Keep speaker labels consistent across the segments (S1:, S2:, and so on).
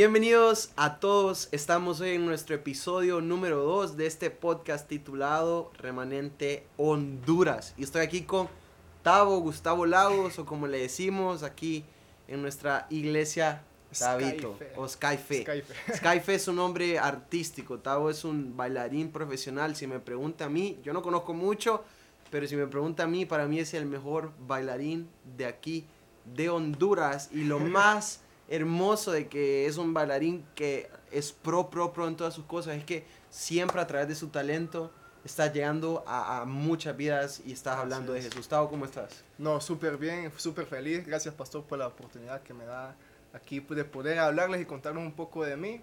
S1: Bienvenidos a todos, estamos hoy en nuestro episodio número 2 de este podcast titulado Remanente Honduras. Y estoy aquí con Tavo Gustavo Lagos, o como le decimos aquí en nuestra iglesia, Tabito, o Skyfe. Skyfe. Skyfe es un nombre artístico, Tavo es un bailarín profesional. Si me pregunta a mí, yo no conozco mucho, pero si me pregunta a mí, para mí es el mejor bailarín de aquí, de Honduras. Y lo más hermoso de que es un bailarín que es pro, pro, pro en todas sus cosas es que siempre a través de su talento está llegando a, muchas vidas y estás hablando de Jesús. Gustavo, ¿cómo estás?
S2: No, súper bien, súper feliz. Gracias, pastor, por la oportunidad que me da aquí de poder hablarles y contarles un poco de mí.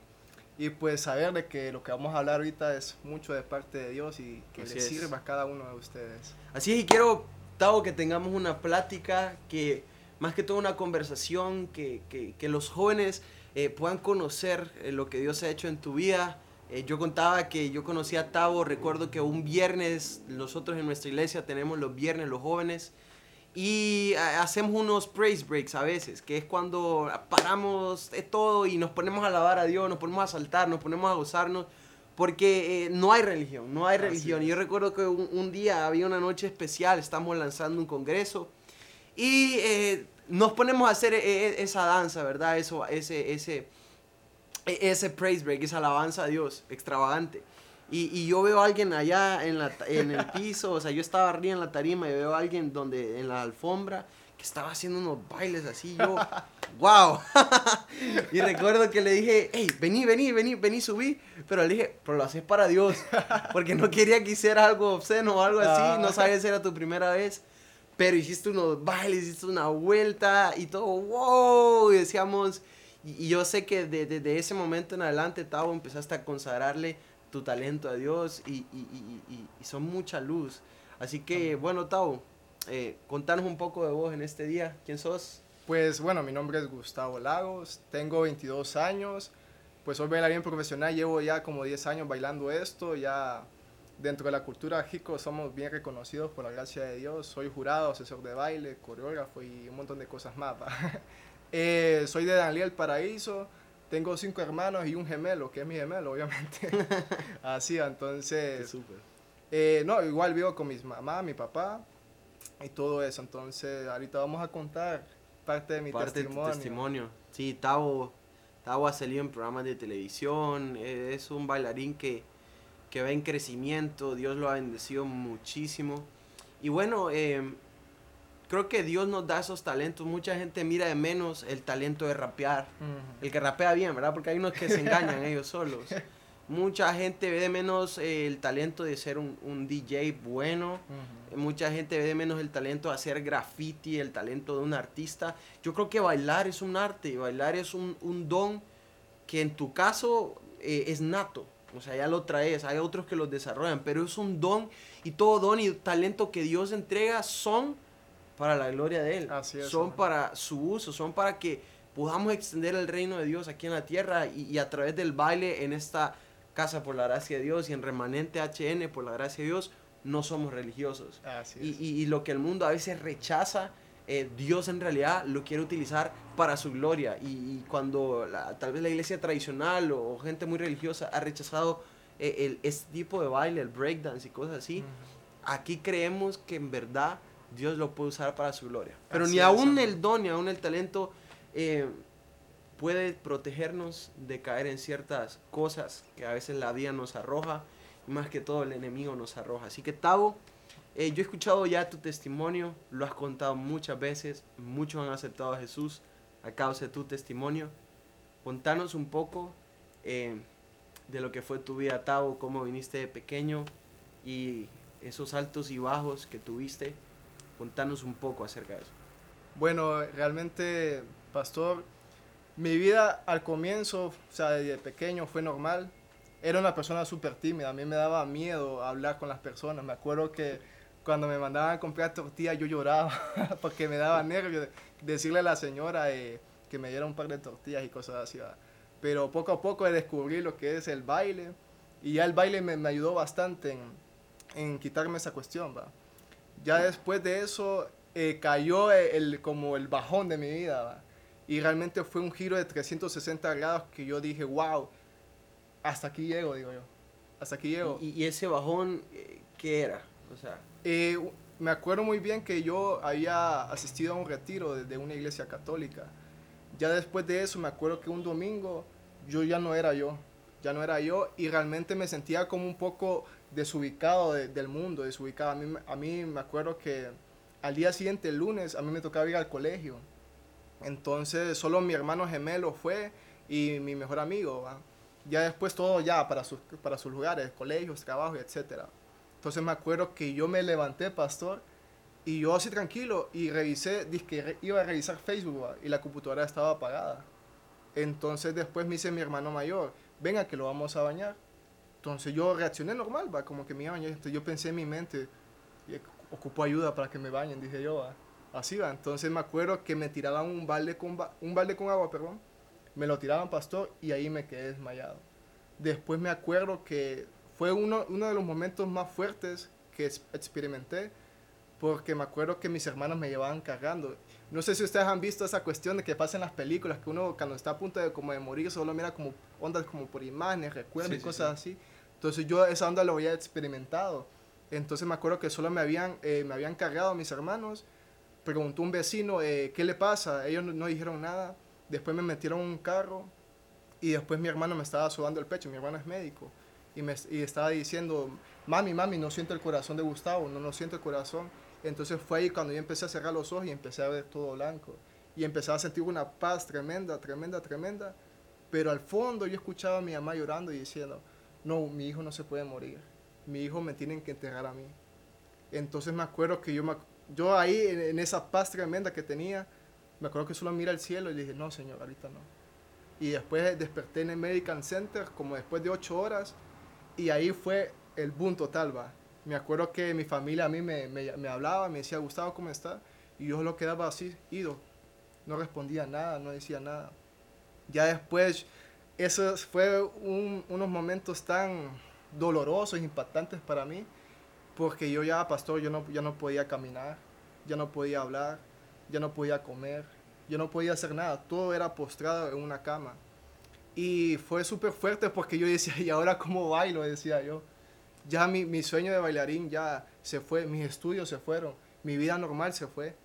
S2: Y pues saber de que lo que vamos a hablar ahorita es mucho de parte de Dios y que le sirva a cada uno de ustedes.
S1: Así es, y quiero, Tavo, que tengamos una plática que más que todo una conversación, que, que, los jóvenes eh, puedan conocer eh, lo que Dios ha hecho en tu vida. Eh, yo contaba que yo conocí a Tavo, recuerdo que un viernes, nosotros en nuestra iglesia tenemos los viernes los jóvenes, y hacemos unos praise breaks a veces, que es cuando paramos de todo y nos ponemos a alabar a Dios, nos ponemos a saltar, nos ponemos a gozarnos, porque no hay religión, no hay religión. Y yo recuerdo que un, un, día había una noche especial, estamos lanzando un congreso y eh, nos ponemos a hacer e, e, esa danza, ¿verdad? Eso, ese, ese, e, ese praise break, esa alabanza a Dios, extravagante. Y, y, yo veo a alguien allá en, la, en el piso, o sea, yo estaba arriba en la tarima y veo a alguien donde, en la alfombra que estaba haciendo unos bailes así, yo, wow. y recuerdo que le dije, hey, vení, vení, vení, vení, subí. Pero le dije, pero lo haces para Dios, porque no quería que hiciera algo obsceno o algo así, no sabes si era tu primera vez pero hiciste unos bailes, hiciste una vuelta y todo, wow, y decíamos, y, yo sé que desde de, ese momento en adelante, Tavo, empezaste a consagrarle tu talento a Dios y, y, y son mucha luz. Así que, bueno, Tavo, eh, contanos un poco de vos en este día. ¿Quién sos?
S2: Pues bueno, mi nombre es Gustavo Lagos, tengo 22 años, pues soy bailarín profesional, llevo ya como 10 años bailando esto, ya dentro de la cultura jico somos bien reconocidos por la gracia de Dios. Soy jurado, asesor de baile, coreógrafo y un montón de cosas más. eh, soy de Daniel Paraíso. Tengo cinco hermanos y un gemelo, que es mi gemelo, obviamente. Así, entonces... Eh, no, igual vivo con mis mamá, mi papá y todo eso. Entonces, ahorita vamos a contar parte de mi parte testimonio. De tu testimonio.
S1: Sí, Tavo, Tavo ha salido en programas de televisión. Es un bailarín que que va en crecimiento, Dios lo ha bendecido muchísimo. Y bueno, eh, creo que Dios nos da esos talentos. Mucha gente mira de menos el talento de rapear, el que rapea bien, ¿verdad? Porque hay unos que se engañan ellos solos. Mucha gente ve de menos el talento de ser un, DJ bueno. Mucha gente ve de menos el talento de hacer graffiti, el talento de un artista. Yo creo que bailar es un arte, bailar es un, don que en tu caso eh, es nato. O sea, ya lo traes, hay otros que los desarrollan, pero es un don y todo don y talento que Dios entrega son para la gloria de Él. son para su uso, son para que podamos extender el reino de Dios aquí en la tierra y, a través del baile en esta casa por la gracia de Dios y en remanente HN por la gracia de Dios, no somos religiosos. y, y, lo que el mundo a veces rechaza, eh, Dios en realidad lo quiere utilizar para su gloria. Y, cuando tal vez la iglesia tradicional o, gente muy religiosa ha rechazado eh, el, este tipo de baile, el breakdance y cosas así, aquí creemos que en verdad Dios lo puede usar para su gloria. Pero ni aún el don, ni aún el talento eh, puede protegernos de caer en ciertas cosas que a veces la vida nos arroja, y más que todo el enemigo nos arroja. Así que Tavo, eh, yo he escuchado ya tu testimonio, lo has contado muchas veces, muchos han aceptado a Jesús a causa de tu testimonio. Contanos un poco eh, de lo que fue tu vida, Tavo, cómo viniste de pequeño y esos altos y bajos que tuviste. Contanos un poco acerca de eso.
S2: Bueno, realmente, pastor, mi vida al comienzo, o sea, desde pequeño fue normal. Era una persona súper tímida, a mí me daba miedo hablar con las personas. Me acuerdo que cuando me mandaban a comprar tortillas yo lloraba porque me daba nervios decirle a la señora eh, que me diera un par de tortillas y cosas así. Pero poco a poco descubrí lo que es el baile y ya el baile me, me ayudó bastante en, en, quitarme esa cuestión. ¿va? Ya después de eso eh, cayó el, como el bajón de mi vida. Y realmente fue un giro de 360 grados que yo dije, wow, hasta aquí llego, digo yo. Hasta aquí llego.
S1: ¿Y, y ese bajón eh, qué era? O sea,
S2: Eh, me acuerdo muy bien que yo había asistido a un retiro de, de una iglesia católica. Ya después de eso me acuerdo que un domingo yo ya no era yo, ya no era yo y realmente me sentía como un poco desubicado de- del mundo, desubicado. A mí, a mí me acuerdo que al día siguiente, el lunes, a mí me tocaba ir al colegio. Entonces solo mi hermano gemelo fue y mi mejor amigo. Ya después todo ya para sus, para sus lugares, colegios, trabajos, etcétera. Entonces me acuerdo que yo me levanté, pastor, y yo así tranquilo, y revisé, dije re- iba a revisar Facebook, y la computadora estaba apagada. Entonces después me dice mi hermano mayor, venga que lo vamos a bañar. Entonces yo reaccioné normal, va, como que me iba a bañar. Entonces yo pensé en mi mente, "Y ocupo ayuda para que me bañen, dije yo, va. Así va. Entonces me acuerdo que me tiraban un balde con, ba- un balde con agua, perdón. Me lo tiraban, pastor, y ahí me quedé desmayado. Después me acuerdo que fue uno, uno de los momentos más fuertes que ex- experimenté, porque me acuerdo que mis hermanos me llevaban cargando. No sé si ustedes han visto esa cuestión de que pasa en las películas, que uno cuando está a punto de, como de morir solo mira como ondas como por imágenes, recuerdos
S1: Sí,
S2: y
S1: sí,
S2: cosas así. Entonces yo esa onda lo había experimentado. Entonces me acuerdo que solo me habían, eh, me habían cargado mis hermanos. Preguntó un vecino, eh, ¿qué le pasa? Ellos no, no dijeron nada. Después me metieron en un carro y después mi hermano me estaba sobando el pecho. Mi hermano es médico. Y, me, y estaba diciendo, mami, mami, no siento el corazón de Gustavo, no, no siento el corazón. Entonces fue ahí cuando yo empecé a cerrar los ojos y empecé a ver todo blanco. Y empecé a sentir una paz tremenda, tremenda, tremenda. Pero al fondo yo escuchaba a mi mamá llorando y diciendo, no, mi hijo no se puede morir. Mi hijo me tienen que enterrar a mí. Entonces me acuerdo que yo, me yo ahí en, en esa paz tremenda que tenía, me acuerdo que solo mira al cielo y le dije, no, señor, ahorita no. Y después desperté en el Medical Center como después de ocho horas y ahí fue el boom total, va. Me acuerdo que mi familia a mí me, me, me hablaba, me decía, Gustavo, ¿cómo está? Y yo lo quedaba así, ido. No respondía nada, no decía nada. Ya después, esos fue un- unos momentos tan dolorosos, impactantes para mí, porque yo ya, pastor, yo no, ya no podía caminar, ya no podía hablar, ya no podía comer, yo no podía hacer nada, todo era postrado en una cama. Y fue súper fuerte porque yo decía, ¿y ahora cómo bailo? Decía yo. Ya mi, mi sueño de bailarín ya se fue, mis estudios se fueron, mi vida normal se fue.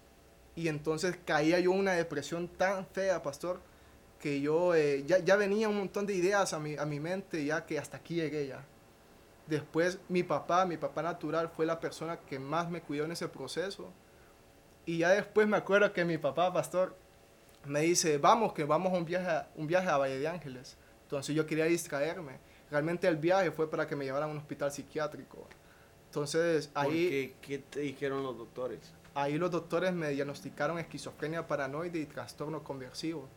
S2: Y entonces caía yo una depresión tan fea, pastor, que yo eh, ya, ya venía un montón de ideas a mi, a mi mente, ya que hasta aquí llegué ya. Después mi papá, mi papá natural, fue la persona que más me cuidó en ese proceso. Y ya después me acuerdo que mi papá, pastor, me dice, vamos, que vamos a un viaje, a- un viaje a Valle de Ángeles. Entonces yo quería distraerme. Realmente el viaje fue para que me llevaran a un hospital psiquiátrico. Entonces ahí,
S1: ¿Qué, ¿Qué te dijeron los doctores?
S2: ahí los doctores me diagnosticaron esquizofrenia paranoide y trastorno conversivo.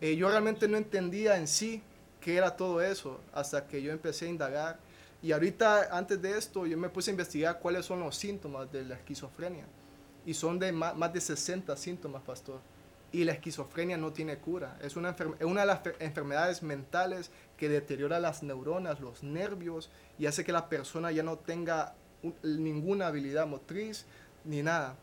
S2: Eh, yo realmente no entendía en sí qué era todo eso hasta que yo empecé a indagar. Y ahorita, antes de esto, yo me puse a investigar cuáles son los síntomas de la esquizofrenia. Y son de ma- más, de 60 síntomas, pastor. Y la esquizofrenia no tiene cura. Es una, enfer- es una de las fe- enfermedades mentales que deteriora las neuronas, los nervios y hace que la persona ya no tenga un- ninguna habilidad motriz ni nada.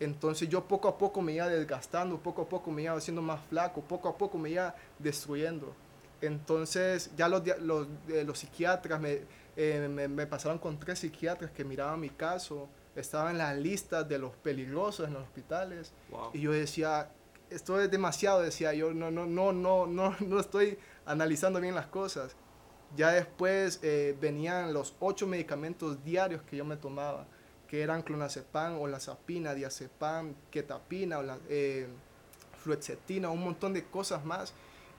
S2: Entonces yo poco a poco me iba desgastando, poco a poco me iba haciendo más flaco, poco a poco me iba destruyendo. Entonces ya los, los, eh, los psiquiatras me, eh, me, me pasaron con tres psiquiatras que miraban mi caso, estaban en las listas de los peligrosos en los hospitales.
S1: Wow.
S2: Y yo decía, esto es demasiado, decía yo, no, no, no, no, no, no estoy analizando bien las cosas. Ya después eh, venían los ocho medicamentos diarios que yo me tomaba, que eran clonazepam, olazapina, diazepam, ketapina, ola- eh, fluoxetina, un montón de cosas más.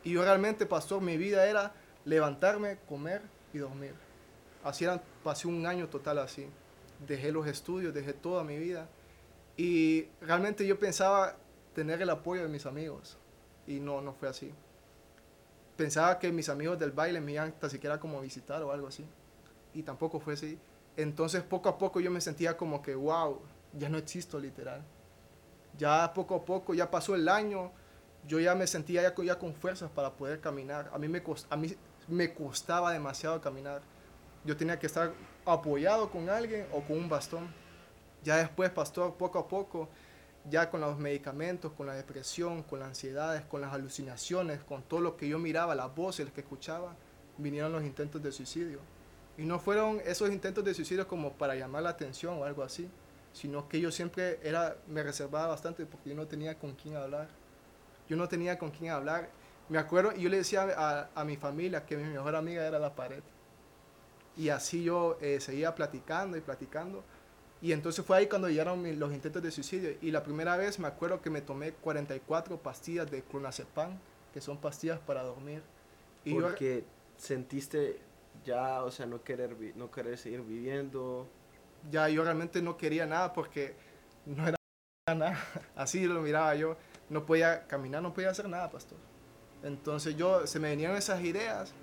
S2: Y yo realmente, pastor, mi vida era levantarme, comer y dormir. Así era, pasé un año total así. Dejé los estudios, dejé toda mi vida. Y realmente yo pensaba tener el apoyo de mis amigos. Y no, no fue así. Pensaba que mis amigos del baile me iban tan siquiera como a visitar o algo así. Y tampoco fue así. Entonces poco a poco yo me sentía como que, wow, ya no existo literal. Ya poco a poco, ya pasó el año, yo ya me sentía ya, ya con fuerzas para poder caminar. A mí, me a mí me costaba demasiado caminar. Yo tenía que estar apoyado con alguien o con un bastón. Ya después, pastor, poco a poco, ya con los medicamentos, con la depresión, con las ansiedades, con las alucinaciones, con todo lo que yo miraba, las voces que escuchaba, vinieron los intentos de suicidio. Y no fueron esos intentos de suicidio como para llamar la atención o algo así, sino que yo siempre era, me reservaba bastante porque yo no tenía con quién hablar. Yo no tenía con quién hablar. Me acuerdo, y yo le decía a, a mi familia que mi mejor amiga era la pared. Y así yo eh, seguía platicando y platicando. Y entonces fue ahí cuando llegaron los intentos de suicidio. Y la primera vez me acuerdo que me tomé 44 pastillas de clonazepam, que son pastillas para dormir.
S1: Y Porque sentiste ya, o sea, no querer, no querer seguir viviendo.
S2: Ya, yo realmente no quería nada porque no era nada. Así lo miraba yo. No podía caminar, no podía hacer nada, pastor. Entonces yo, se me venían esas ideas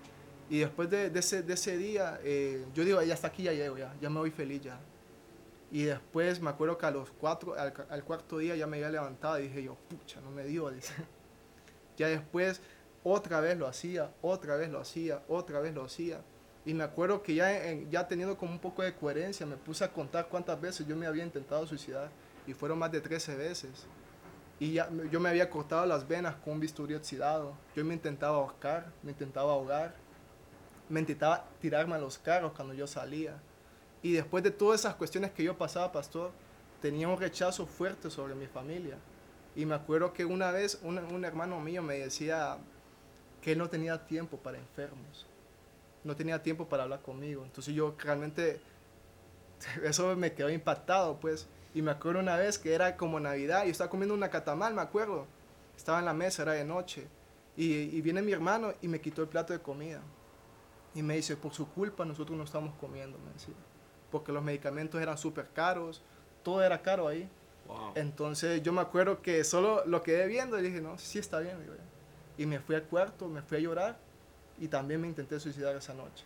S2: y después de, de, ese, de ese, día, eh, yo digo, ya está aquí, ya llego, ya, ya me voy feliz ya. Y después me acuerdo que a los cuatro, al, al, cuarto día ya me había levantado y dije yo, pucha, no me dio, ya después otra vez lo hacía, otra vez lo hacía, otra vez lo hacía. Y me acuerdo que ya, en, ya teniendo como un poco de coherencia, me puse a contar cuántas veces yo me había intentado suicidar. Y fueron más de 13 veces. Y ya, yo me había cortado las venas con un bisturí oxidado. Yo me intentaba ahorcar, me intentaba ahogar me intentaba tirarme a los carros cuando yo salía. Y después de todas esas cuestiones que yo pasaba, pastor, tenía un rechazo fuerte sobre mi familia. Y me acuerdo que una vez un, hermano mío me decía que no tenía tiempo para enfermos. No tenía tiempo para hablar conmigo. Entonces yo realmente, eso me quedó impactado, pues. Y me acuerdo una vez que era como Navidad, y estaba comiendo una catamal, me acuerdo. Estaba en la mesa, era de noche. Y, y viene mi hermano y me quitó el plato de comida. Y me dice, por su culpa nosotros no estamos comiendo, me decía. Porque los medicamentos eran súper caros, todo era caro ahí. Entonces yo me acuerdo que solo lo quedé viendo y dije, no, sí está bien. Y me fui al cuarto, me fui a llorar y también me intenté suicidar esa noche.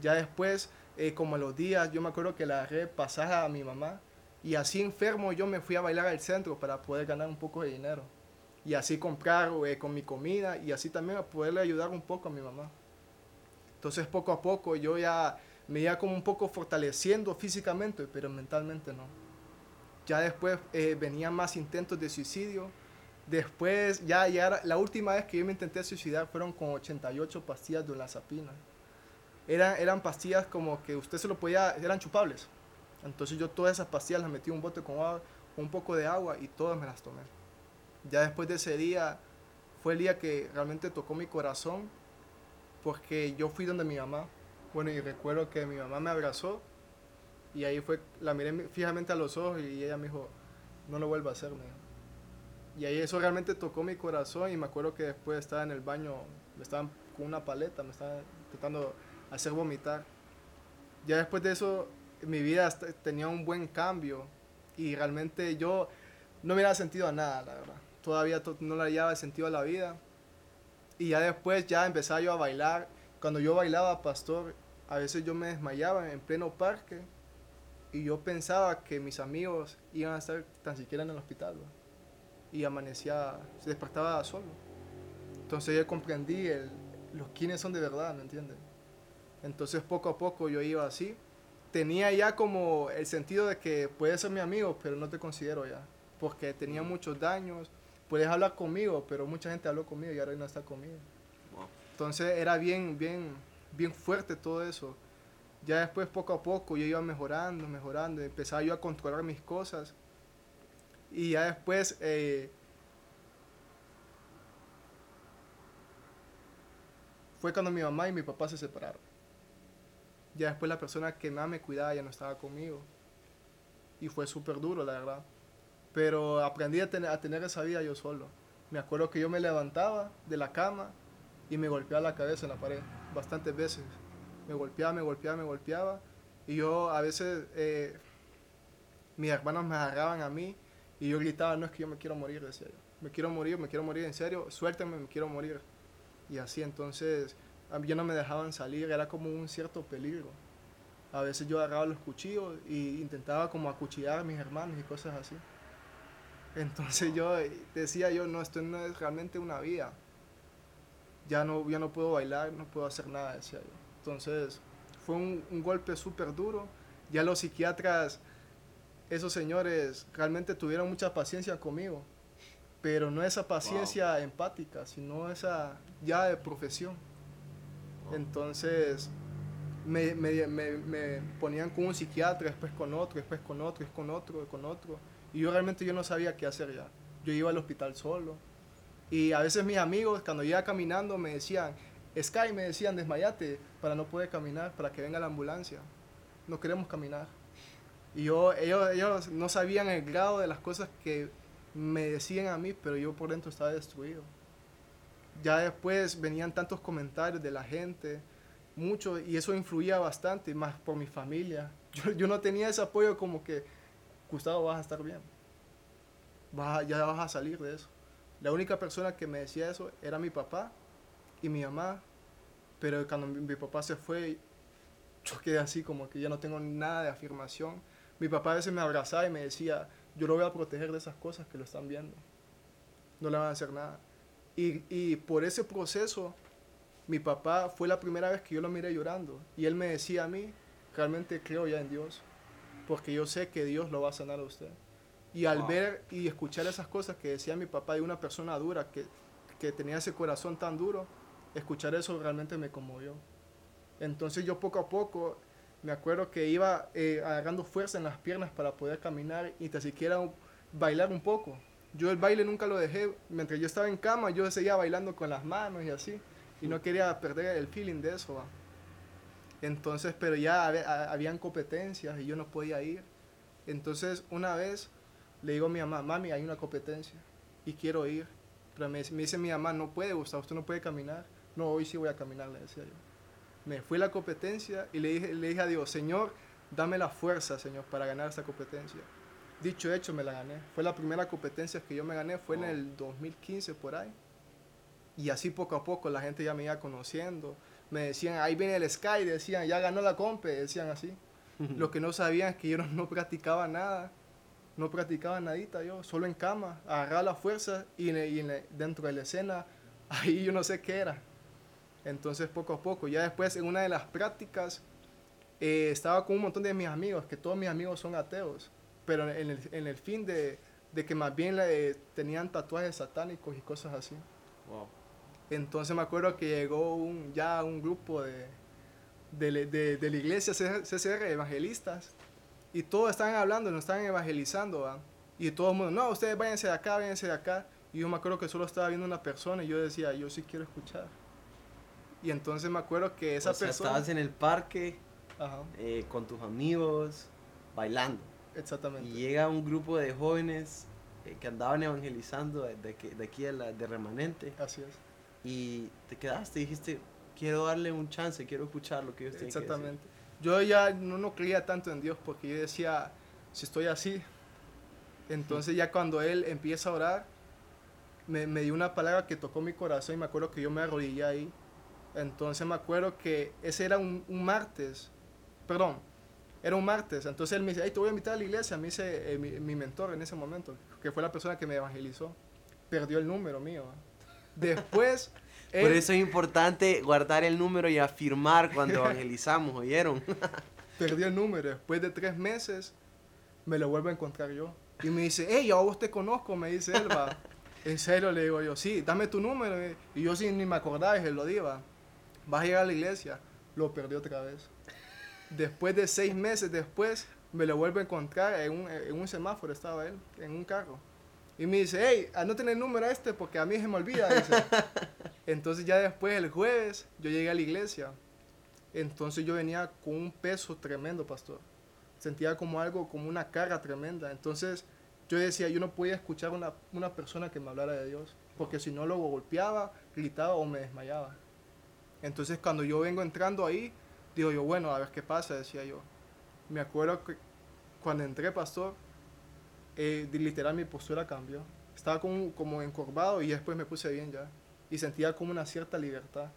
S2: Ya después, eh, como los días, yo me acuerdo que la agarré pasaje a mi mamá y así enfermo yo me fui a bailar al centro para poder ganar un poco de dinero. Y así comprar eh, con mi comida y así también poderle ayudar un poco a mi mamá. Entonces poco a poco yo ya me iba como un poco fortaleciendo físicamente, pero mentalmente no. Ya después eh, venían más intentos de suicidio. Después, ya, ya la última vez que yo me intenté suicidar fueron con 88 pastillas de olazapina. Eran, eran pastillas como que usted se lo podía, eran chupables. Entonces yo todas esas pastillas las metí en un bote con, agua, un poco de agua y todas me las tomé. Ya después de ese día, fue el día que realmente tocó mi corazón porque yo fui donde mi mamá, bueno, y recuerdo que mi mamá me abrazó y ahí fue, la miré fijamente a los ojos y ella me dijo, no lo vuelva a hacer, Y ahí eso realmente tocó mi corazón y me acuerdo que después estaba en el baño, me estaban con una paleta, me estaban intentando hacer vomitar. Ya después de eso, mi vida tenía un buen cambio y realmente yo no me había sentido a nada, la verdad. Todavía no le hallaba sentido a la vida y ya después ya empezaba yo a bailar. Cuando yo bailaba, pastor, a veces yo me desmayaba en pleno parque y yo pensaba que mis amigos iban a estar tan siquiera en el hospital. Y amanecía, se despertaba solo. Entonces yo comprendí el, los quiénes son de verdad, ¿me entienden? Entonces poco a poco yo iba así. Tenía ya como el sentido de que puedes ser mi amigo, pero no te considero ya. Porque tenía muchos daños, puedes hablar conmigo, pero mucha gente habló conmigo y ahora no está conmigo. Entonces era bien, bien, bien fuerte todo eso. Ya después, poco a poco, yo iba mejorando, mejorando, empezaba yo a controlar mis cosas. Y ya después, eh, fue cuando mi mamá y mi papá se separaron. Ya después la persona que más me cuidaba ya no estaba conmigo. Y fue súper duro, la verdad. Pero aprendí a tener, a tener esa vida yo solo. Me acuerdo que yo me levantaba de la cama y me golpeaba la cabeza en la pared bastantes veces. Me golpeaba, me golpeaba, me golpeaba. Y yo a veces, eh, mis hermanos me agarraban a mí y yo gritaba, no es que yo me quiero morir, decía yo. Me quiero morir, me quiero morir, en serio, suéltenme, me quiero morir. Y así entonces, a mí no me dejaban salir, era como un cierto peligro. A veces yo agarraba los cuchillos e intentaba como acuchillar a mis hermanos y cosas así. Entonces yo decía yo, no, esto no es realmente una vida. Ya no, ya no puedo bailar, no puedo hacer nada, decía yo. Entonces fue un, un golpe súper duro. Ya los psiquiatras esos señores realmente tuvieron mucha paciencia conmigo, pero no esa paciencia empática, sino esa ya de profesión. Entonces me, me, me, me, ponían con un psiquiatra, después con otro, después con otro, después con otro, con otro. Y yo realmente yo no sabía qué hacer ya. Yo iba al hospital solo. Y a veces mis amigos, cuando iba caminando, me decían, Sky, me decían, desmayate para no poder caminar, para que venga la ambulancia. No queremos caminar. Y yo, ellos, ellos no sabían el grado de las cosas que me decían a mí, pero yo por dentro estaba destruido. Ya después venían tantos comentarios de la gente, mucho, y eso influía bastante, más por mi familia. Yo, yo no tenía ese apoyo como que, Gustavo, vas a estar bien. Vas ya vas a salir de eso. La única persona que me decía eso era mi papá y mi mamá. Pero cuando mi, papá se fue, yo quedé así como que ya no tengo nada de afirmación. Mi papá a veces me abrazaba y me decía, yo lo voy a proteger de esas cosas que lo están viendo. No le van a hacer nada. Y, y por ese proceso, mi papá fue la primera vez que yo lo miré llorando. Y él me decía a mí, realmente creo ya en Dios. Porque yo sé que Dios lo va a sanar a usted. Y al
S1: Wow.
S2: ver y escuchar esas cosas que decía mi papá de una persona dura, que, que tenía ese corazón tan duro, escuchar eso realmente me conmovió. Entonces yo poco a poco me acuerdo que iba eh, agarrando fuerza en las piernas para poder caminar y tan siquiera bailar un poco. Yo el baile nunca lo dejé. Mientras yo estaba en cama, yo seguía bailando con las manos y así. Y no quería perder el feeling de eso. ¿va? Entonces, pero ya habe- ha- habían competencias y yo no podía ir. Entonces, una vez le digo a mi mamá, mami, hay una competencia y quiero ir. Pero me, me dice mi mamá, no puede, Gustavo, usted no puede caminar. No, hoy sí voy a caminar, le decía yo. Me fui a la competencia y le dije, le dije a Dios, Señor, dame la fuerza, Señor, para ganar esta competencia. Dicho hecho, me la gané. Fue la primera competencia que yo me gané, fue en
S1: Wow.
S2: el 2015 por ahí. Y así poco a poco la gente ya me iba conociendo. Me decían, ahí viene el Sky, decían, ya ganó la compe, decían así. Lo que no sabían es que yo no, no practicaba nada. No practicaba nadita yo, solo en cama, agarraba la fuerza y, y en- dentro de la escena, ahí yo no sé qué era. Entonces poco a poco, ya después en una de las prácticas, eh, estaba con un montón de mis amigos, que todos mis amigos son ateos, pero en el, en el fin de, de que más bien le- tenían tatuajes satánicos y cosas así.
S1: Wow.
S2: Entonces me acuerdo que llegó un, ya un grupo de, de- de la iglesia CCR, evangelistas, y todos estaban hablando, nos estaban evangelizando, ¿va? y todo el mundo, no, ustedes váyanse de acá, váyanse de acá. Y yo me acuerdo que solo estaba viendo una persona y yo decía, yo sí quiero escuchar. Y entonces me acuerdo que esa
S1: o sea,
S2: persona...
S1: estabas en el parque
S2: Ajá,
S1: eh, con tus amigos, bailando.
S2: exactamente.
S1: Y llega un grupo de jóvenes eh, que andaban evangelizando de, de de aquí de, la, de Remanente.
S2: Así es.
S1: Y te quedaste y dijiste, quiero darle un chance, quiero escuchar lo que ellos tienen que decir".
S2: Yo ya no, no creía tanto en Dios porque yo decía, si estoy así, entonces ya cuando Él empieza a orar, me, me dio una palabra que tocó mi corazón y me acuerdo que yo me arrodillé ahí. Entonces me acuerdo que ese era un, un martes, perdón, era un martes. Entonces él me dice, hey, te voy a invitar a la iglesia. Me dice eh, mi, mi mentor en ese momento, que fue la persona que me evangelizó. Perdió el número mío. Después...
S1: Por
S2: él-
S1: eso es importante guardar el número y afirmar cuando evangelizamos, ¿oyeron?
S2: Perdí el número. Después de tres meses, me lo vuelvo a encontrar yo. Y me dice, hey, yo a vos te conozco, me dice él, va. En serio, le digo yo, sí, dame tu número. eh. Y yo sin ni me acordaba, se lo di, va. Vas a llegar a la iglesia. Lo perdí otra vez. Después de seis meses después, me lo vuelvo a encontrar en un, en un semáforo, estaba él, en un carro. Y me dice, hey, anota el número este porque a mí se me olvida. dice. Entonces ya después, el jueves, yo llegué a la iglesia. Entonces yo venía con un peso tremendo, pastor. Sentía como algo, como una carga tremenda. Entonces yo decía, yo no podía escuchar una, una persona que me hablara de Dios, porque si no lo golpeaba, gritaba o me desmayaba. Entonces cuando yo vengo entrando ahí, digo yo, bueno, a ver qué pasa, decía yo. Me acuerdo que cuando entré, pastor, eh, literal mi postura cambió. Estaba como, como encorvado y después me puse bien ya. Y sentía como una cierta libertad.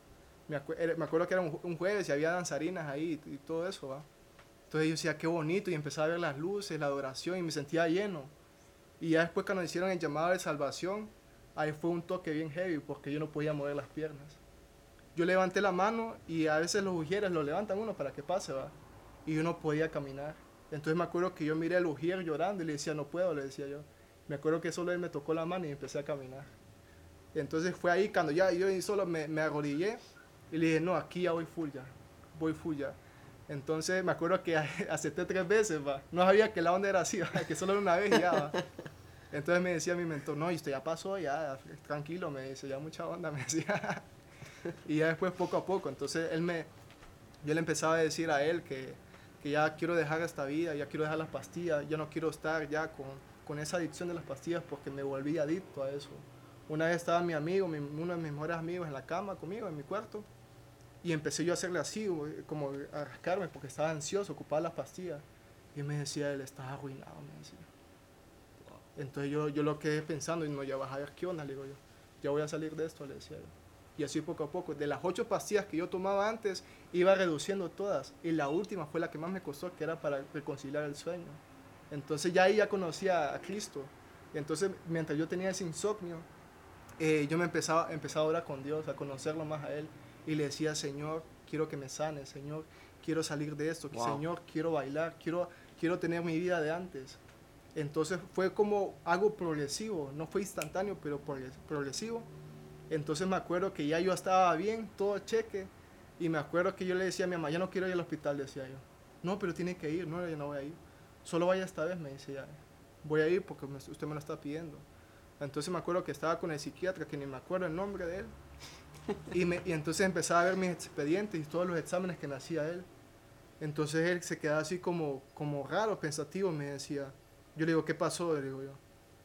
S2: Me, me acuerdo que era un, ju- un jueves y había danzarinas ahí y, todo eso, ¿va? Entonces yo decía, qué bonito, y empezaba a ver las luces, la adoración, y me sentía lleno. Y ya después cuando hicieron el llamado de salvación, ahí fue un toque bien heavy, porque yo no podía mover las piernas. Yo levanté la mano, y a veces los ujieres lo levantan uno para que pase, ¿va? Y yo no podía caminar. Entonces me acuerdo que yo miré a Lugier llorando y le decía, no puedo, le decía yo. Me acuerdo que solo él me tocó la mano y empecé a caminar. Entonces fue ahí cuando ya yo solo me, me arrodillé y le dije, no, aquí ya voy full ya, voy full ya. Entonces me acuerdo que acepté tres veces, va. No sabía que la onda era así, que solo una vez ya, va. Entonces me decía mi mentor, no, esto ya pasó, ya, tranquilo, me dice, ya mucha onda, me decía. y ya después poco a poco, entonces él me, yo le empezaba a decir a él que, que ya quiero dejar esta vida, ya quiero dejar las pastillas, ya no quiero estar ya con, con esa adicción de las pastillas porque me volví adicto a eso. Una vez estaba mi amigo, uno de mis mejores amigos en la cama conmigo, en mi cuarto, y empecé yo a hacerle así, como a rascarme porque estaba ansioso, ocupaba las pastillas. Y me decía, él estás arruinado, me decía. Entonces yo, yo lo quedé pensando y no, ya vas a ver qué onda, le digo yo. Ya voy a salir de esto, le decía yo. Y así poco a poco, de las ocho pastillas que yo tomaba antes, iba reduciendo todas. Y la última fue la que más me costó, que era para reconciliar el sueño. Entonces ya ahí ya conocía a Cristo. Y entonces mientras yo tenía ese insomnio, eh, yo me empezaba, empezaba a orar con Dios, a conocerlo más a Él. Y le decía, Señor, quiero que me sane, Señor, quiero salir de esto, Señor, quiero bailar, quiero, quiero tener mi vida de antes. Entonces fue como algo progresivo, no fue instantáneo, pero progresivo. Entonces me acuerdo que ya yo estaba bien, todo cheque. Y me acuerdo que yo le decía a mi mamá, ya no quiero ir al hospital, decía yo. No, pero tiene que ir, no, yo no voy a ir. Solo vaya esta vez, me dice ya. Voy a ir porque usted me lo está pidiendo. Entonces me acuerdo que estaba con el psiquiatra, que ni me acuerdo el nombre de él. Y, me, y entonces empezaba a ver mis expedientes y todos los exámenes que me hacía él. Entonces él se quedaba así como, como raro, pensativo, me decía. Yo le digo, ¿qué pasó? Le digo yo.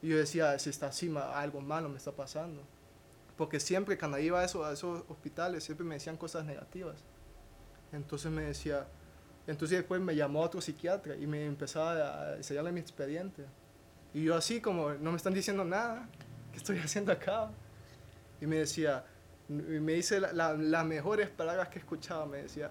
S2: Y yo decía, si está así, algo malo me está pasando. Porque siempre cuando iba a esos, a esos hospitales, siempre me decían cosas negativas. Entonces me decía, entonces después me llamó otro psiquiatra y me empezaba a enseñarle mi expediente. Y yo así como, no me están diciendo nada, ¿qué estoy haciendo acá? Y me decía, y me dice las la, mejores palabras que he escuchado, me decía,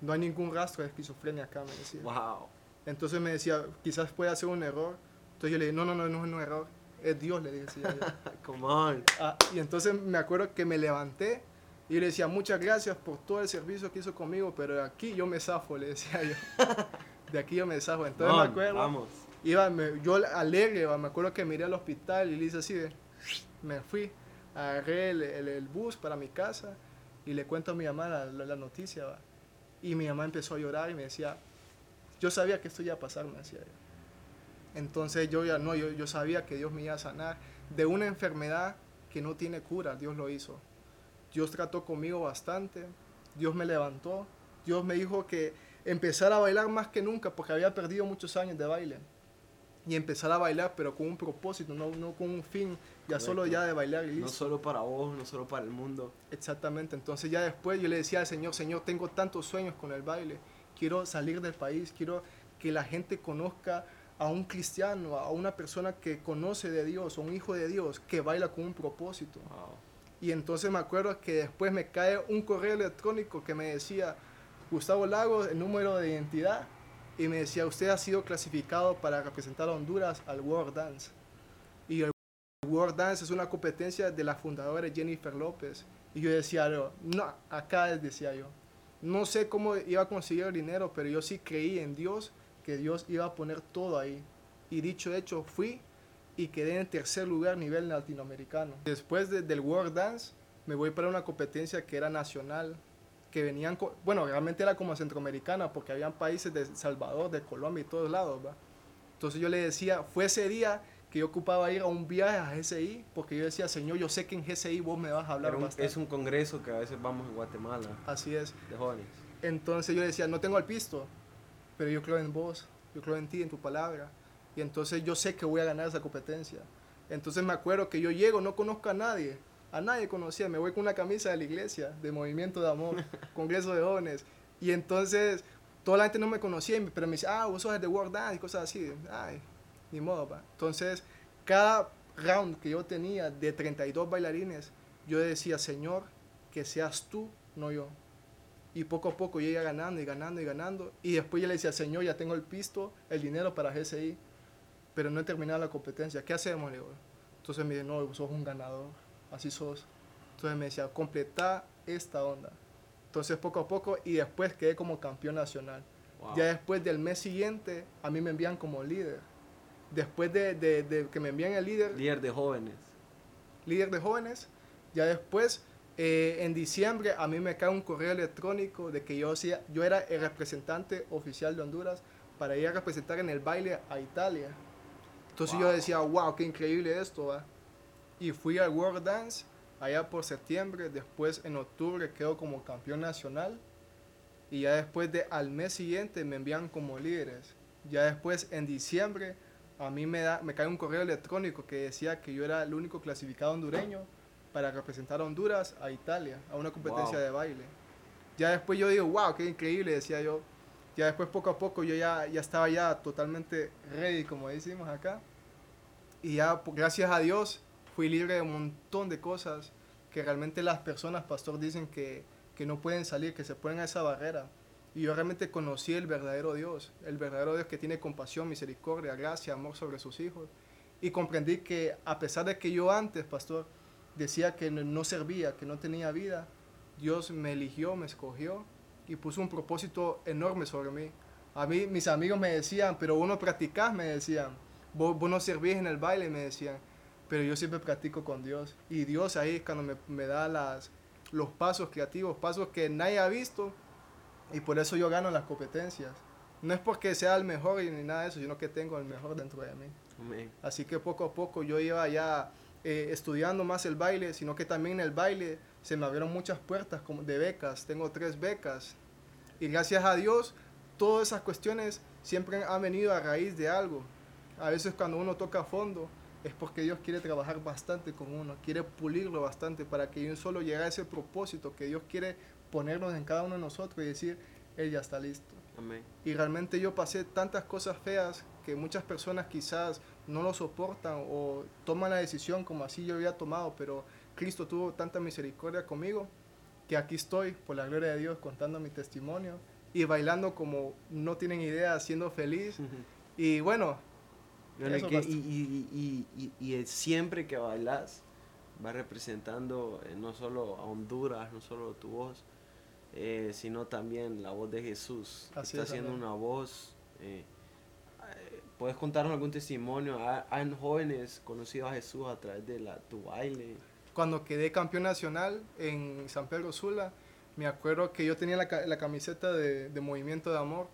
S2: no hay ningún rastro de esquizofrenia acá, me decía.
S1: Wow.
S2: Entonces me decía, quizás puede ser un error. Entonces yo le dije, no, no, no, no es un error, es Dios, le decía yo.
S1: Come on.
S2: Ah, y entonces me acuerdo que me levanté y le decía, muchas gracias por todo el servicio que hizo conmigo, pero de aquí yo me zafo, le decía yo. De aquí yo me zafo. Entonces me acuerdo. Vamos iba, me, yo alegre, me acuerdo que miré al hospital y le hice así, me fui, agarré el, el, bus para mi casa y le cuento a mi mamá la, la, noticia, y mi mamá empezó a llorar y me decía, yo sabía que esto iba a pasar, me decía Entonces yo ya no, yo, yo sabía que Dios me iba a sanar de una enfermedad que no tiene cura, Dios lo hizo. Dios trató conmigo bastante, Dios me levantó, Dios me dijo que empezara a bailar más que nunca porque había perdido muchos años de baile y empezar a bailar, pero con un propósito, no, no con un fin, ya solo ya de bailar y listo.
S1: No solo para vos, no solo para el mundo.
S2: Exactamente, entonces ya después yo le decía al Señor, Señor, tengo tantos sueños con el baile, quiero salir del país, quiero que la gente conozca a un cristiano, a una persona que conoce de Dios, a un hijo de Dios, que baila con un propósito. Y entonces me acuerdo que después me cae un correo electrónico que me decía, Gustavo Lagos, el número de identidad, y me decía, usted ha sido clasificado para representar a Honduras al World Dance. Y el World Dance es una competencia de la fundadora Jennifer López. Y yo decía, no, acá decía yo, no sé cómo iba a conseguir el dinero, pero yo sí creí en Dios, que Dios iba a poner todo ahí. Y dicho hecho, fui y quedé en tercer lugar a nivel latinoamericano. Después del World Dance, me voy para una competencia que era nacional, que venían, bueno, realmente era como centroamericana, porque habían países de Salvador, de Colombia y todos lados, ¿va? Entonces yo le decía, fue ese día que yo ocupaba ir a un viaje a GCI, porque yo decía, Señor, yo sé que en GCI vos me vas a hablar
S1: Es un congreso que a veces vamos a Guatemala.
S2: Así es.
S1: De jóvenes.
S2: Entonces yo decía, no tengo el pisto, pero yo creo en vos, yo creo en ti, en tu palabra. Y entonces yo sé que voy a ganar esa competencia. Entonces me acuerdo que yo llego, no conozco a nadie, a nadie conocía, me voy con una camisa de la iglesia, de Movimiento de Amor, Congreso de Jóvenes, y entonces toda la gente no me conocía, pero me decía, ah, vos sos de World Dance y cosas así, ay, ni modo, pa. Entonces, cada round que yo tenía de 32 bailarines, yo decía, Señor, que seas tú, no yo. Y poco a poco yo iba ganando y ganando y ganando. Y después yo le decía, Señor, ya tengo el pisto, el dinero para GSI, pero no he terminado la competencia. ¿Qué hacemos? Le digo. Entonces me dice, no, vos sos un ganador así sos. Entonces me decía, completa esta onda. Entonces poco a poco y después quedé como campeón nacional. Ya después del mes siguiente, a mí me envían como líder. Después de, de, de que me envían el líder.
S1: Líder de jóvenes.
S2: Líder de jóvenes. Ya después, eh, en diciembre, a mí me cae un correo electrónico de que yo, yo era el representante oficial de Honduras para ir a representar en el baile a Italia. Entonces yo decía, wow, qué increíble esto, ¿va? Y fui al World Dance allá por septiembre, después en octubre quedo como campeón nacional y ya después de al mes siguiente me envían como líderes. Ya después en diciembre a mí me, da, me cae un correo electrónico que decía que yo era el único clasificado hondureño para representar a Honduras a Italia, a una competencia de baile. Ya después yo digo, wow, qué increíble, decía yo. Ya después poco a poco yo ya, ya estaba ya totalmente ready, como decimos acá. Y ya, pues, gracias a Dios, fui libre de un montón de cosas que realmente las personas, pastor, dicen que, que no pueden salir, que se ponen a esa barrera. Y yo realmente conocí el verdadero Dios, el verdadero Dios que tiene compasión, misericordia, gracia, amor sobre sus hijos. Y comprendí que a pesar de que yo antes, pastor, decía que no servía, que no tenía vida, Dios me eligió, me escogió y puso un propósito enorme sobre mí. A mí mis amigos me decían, pero uno practicás, me decían. Vos, vos no servís en el baile, me decían. Pero yo siempre practico con Dios. Y Dios ahí es cuando me, me da las, los pasos creativos, pasos que nadie ha visto. Y por eso yo gano las competencias. No es porque sea el mejor ni nada de eso, sino que tengo el mejor dentro de mí. Así que poco a poco yo iba ya eh, estudiando más el baile, sino que también en el baile se me abrieron muchas puertas como de becas. Tengo tres becas. Y gracias a Dios, todas esas cuestiones siempre han venido a raíz de algo. A veces cuando uno toca a fondo es porque Dios quiere trabajar bastante con uno, quiere pulirlo bastante para que un solo llegue a ese propósito que Dios quiere ponernos en cada uno de nosotros y decir, Él ya está listo. Y realmente yo pasé tantas cosas feas que muchas personas quizás no lo soportan o toman la decisión como así yo había tomado, pero Cristo tuvo tanta misericordia conmigo que aquí estoy, por la gloria de Dios, contando mi testimonio y bailando como no tienen idea, siendo feliz. Y bueno,
S1: y, y, siempre que bailas, va representando eh, no solo a Honduras, no solo tu voz, eh, sino también la voz de Jesús. Está haciendo una voz. Eh, ¿Puedes contarnos algún testimonio? ¿Han jóvenes conocido a Jesús a través de la, tu baile?
S2: Cuando quedé campeón nacional en San Pedro Sula, me acuerdo que yo tenía la, la camiseta de, de, Movimiento de Amor.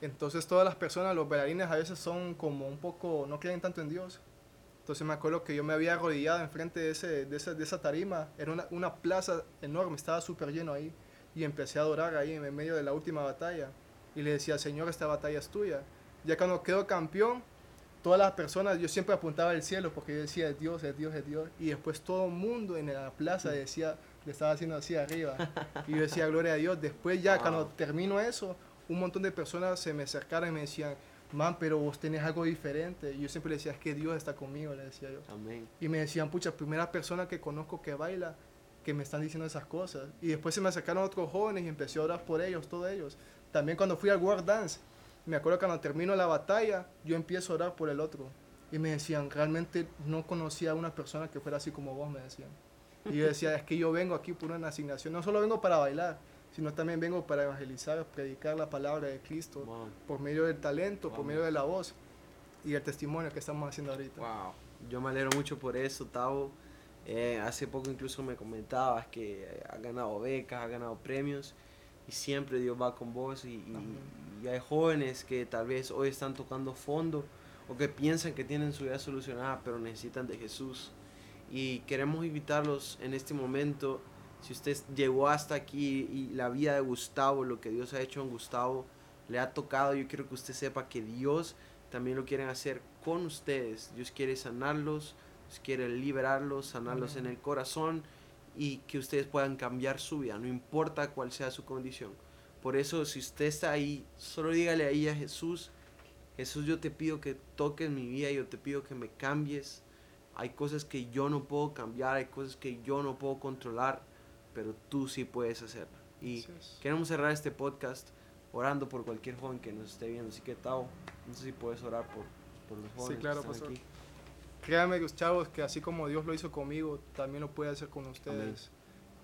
S2: Entonces todas las personas, los bailarines a veces son como un poco, no creen tanto en Dios. Entonces me acuerdo que yo me había arrodillado enfrente de, ese, de, esa, de esa tarima. Era una, una plaza enorme, estaba súper lleno ahí. Y empecé a adorar ahí en medio de la última batalla. Y le decía, Señor, esta batalla es tuya. Ya cuando quedó campeón, todas las personas, yo siempre apuntaba al cielo porque yo decía, Dios, es Dios, es Dios. Y después todo el mundo en la plaza decía, le estaba haciendo así arriba. Y yo decía, gloria a Dios. Después ya, cuando termino eso, un montón de personas se me acercaron y me decían, man, pero vos tenés algo diferente. Y yo siempre le decía, es que Dios está conmigo, le decía yo.
S1: Amén.
S2: Y me decían, pucha, primera persona que conozco que baila, que me están diciendo esas cosas. Y después se me acercaron otros jóvenes y empecé a orar por ellos, todos ellos. También cuando fui al World Dance, me acuerdo que cuando termino la batalla, yo empiezo a orar por el otro. Y me decían, realmente no conocía a una persona que fuera así como vos, me decían. Y yo decía, es que yo vengo aquí por una asignación, no solo vengo para bailar, sino también vengo para evangelizar, predicar la palabra de Cristo por medio del talento, por medio de la voz y el testimonio que estamos haciendo ahorita.
S1: Wow, yo me alegro mucho por eso, Tavo. Eh, hace poco incluso me comentabas que has ganado becas, has ganado premios y siempre Dios va con vos y, y, hay jóvenes que tal vez hoy están tocando fondo o que piensan que tienen su vida solucionada pero necesitan de Jesús. Y queremos invitarlos en este momento si usted llegó hasta aquí y la vida de Gustavo lo que Dios ha hecho en Gustavo le ha tocado yo quiero que usted sepa que Dios también lo quiere hacer con ustedes Dios quiere sanarlos Dios quiere liberarlos sanarlos en el corazón y que ustedes puedan cambiar su vida, no importa cuál sea su condición. Por eso, si usted está ahí, solo dígale ahí a Jesús, Jesús, yo te pido que toques mi vida, yo te pido que me cambies. Hay cosas que yo no puedo cambiar, hay cosas que yo no puedo controlar, pero tú sí puedes hacerlo. Y queremos cerrar este podcast orando por cualquier joven que nos esté viendo. Así que, Tao, no sé si puedes orar por, por los jóvenes
S2: sí, claro, que están aquí. Créanme, chavos, que así como Dios lo hizo conmigo, también lo puede hacer con ustedes.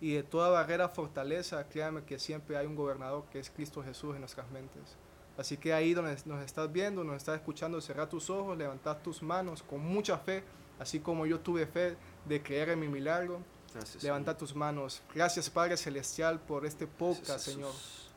S2: Y de toda barrera, fortaleza, créanme que siempre hay un gobernador que es Cristo Jesús en nuestras mentes. Así que ahí donde nos estás viendo, nos estás escuchando, cerrar tus ojos, levantar tus manos con mucha fe, así como yo tuve fe de creer en mi milagro.
S1: Gracias.
S2: Levanta tus manos. Gracias Padre Celestial por este podcast,
S1: Gracias,
S2: Señor.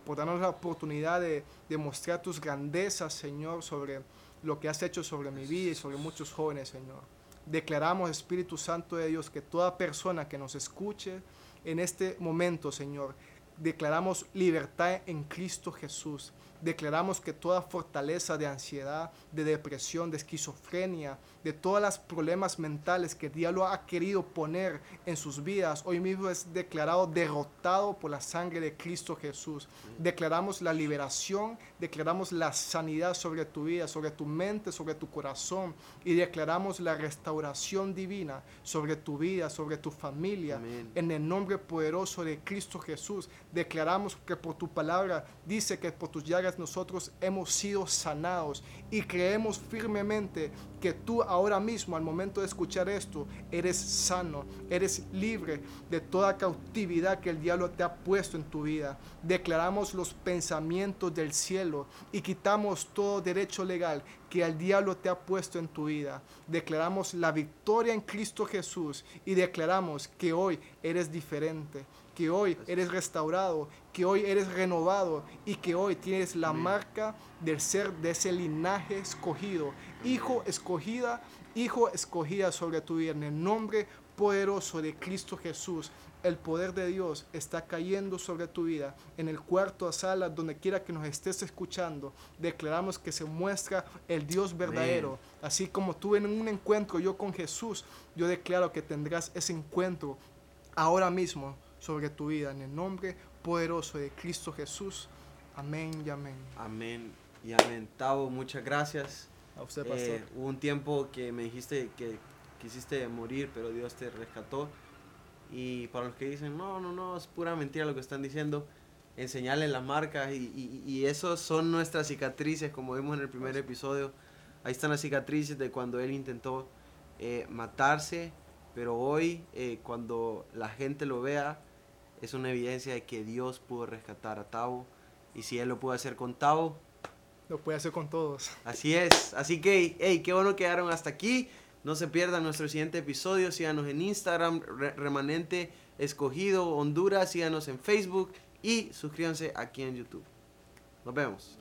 S2: Por darnos la oportunidad de, de mostrar tus grandezas, Señor, sobre lo que has hecho sobre mi vida y sobre muchos jóvenes, Señor. Declaramos, Espíritu Santo de Dios, que toda persona que nos escuche en este momento, Señor, declaramos libertad en Cristo Jesús. Declaramos que toda fortaleza de ansiedad, de depresión, de esquizofrenia, de todos los problemas mentales que el diablo ha querido poner en sus vidas, hoy mismo es declarado derrotado por la sangre de Cristo Jesús. Declaramos la liberación, declaramos la sanidad sobre tu vida, sobre tu mente, sobre tu corazón y declaramos la restauración divina sobre tu vida, sobre tu familia.
S1: Amén.
S2: En el nombre poderoso de Cristo Jesús, declaramos que por tu palabra dice que por tus llagas nosotros hemos sido sanados y creemos firmemente que tú ahora mismo, al momento de escuchar esto, eres sano, eres libre de toda cautividad que el diablo te ha puesto en tu vida. Declaramos los pensamientos del cielo y quitamos todo derecho legal que el diablo te ha puesto en tu vida. Declaramos la victoria en Cristo Jesús y declaramos que hoy eres diferente, que hoy eres restaurado, que hoy eres renovado y que hoy tienes la marca del ser de ese linaje escogido, hijo escogida, hijo escogida sobre tu vida en el nombre poderoso de Cristo Jesús. El poder de Dios está cayendo sobre tu vida. En el cuarto sala, donde quiera que nos estés escuchando, declaramos que se muestra el Dios verdadero. Así como tú en un encuentro yo con Jesús, yo declaro que tendrás ese encuentro ahora mismo sobre tu vida. En el nombre poderoso de Cristo Jesús. Amén y amén.
S1: Amén y amén. Tavo, muchas gracias.
S2: A usted, pastor.
S1: Eh, hubo un tiempo que me dijiste que quisiste morir, pero Dios te rescató. Y para los que dicen, no, no, no, es pura mentira lo que están diciendo, enseñarles las marcas. Y, y, y esos son nuestras cicatrices, como vimos en el primer episodio. Ahí están las cicatrices de cuando él intentó eh, matarse. Pero hoy, eh, cuando la gente lo vea, es una evidencia de que Dios pudo rescatar a Tavo. Y si él lo pudo hacer con Tavo,
S2: Lo puede hacer con todos.
S1: Así es. Así que, hey, qué bueno que quedaron hasta aquí. No se pierdan nuestro siguiente episodio. Síganos en Instagram, Re- Remanente Escogido Honduras. Síganos en Facebook y suscríbanse aquí en YouTube. Nos vemos.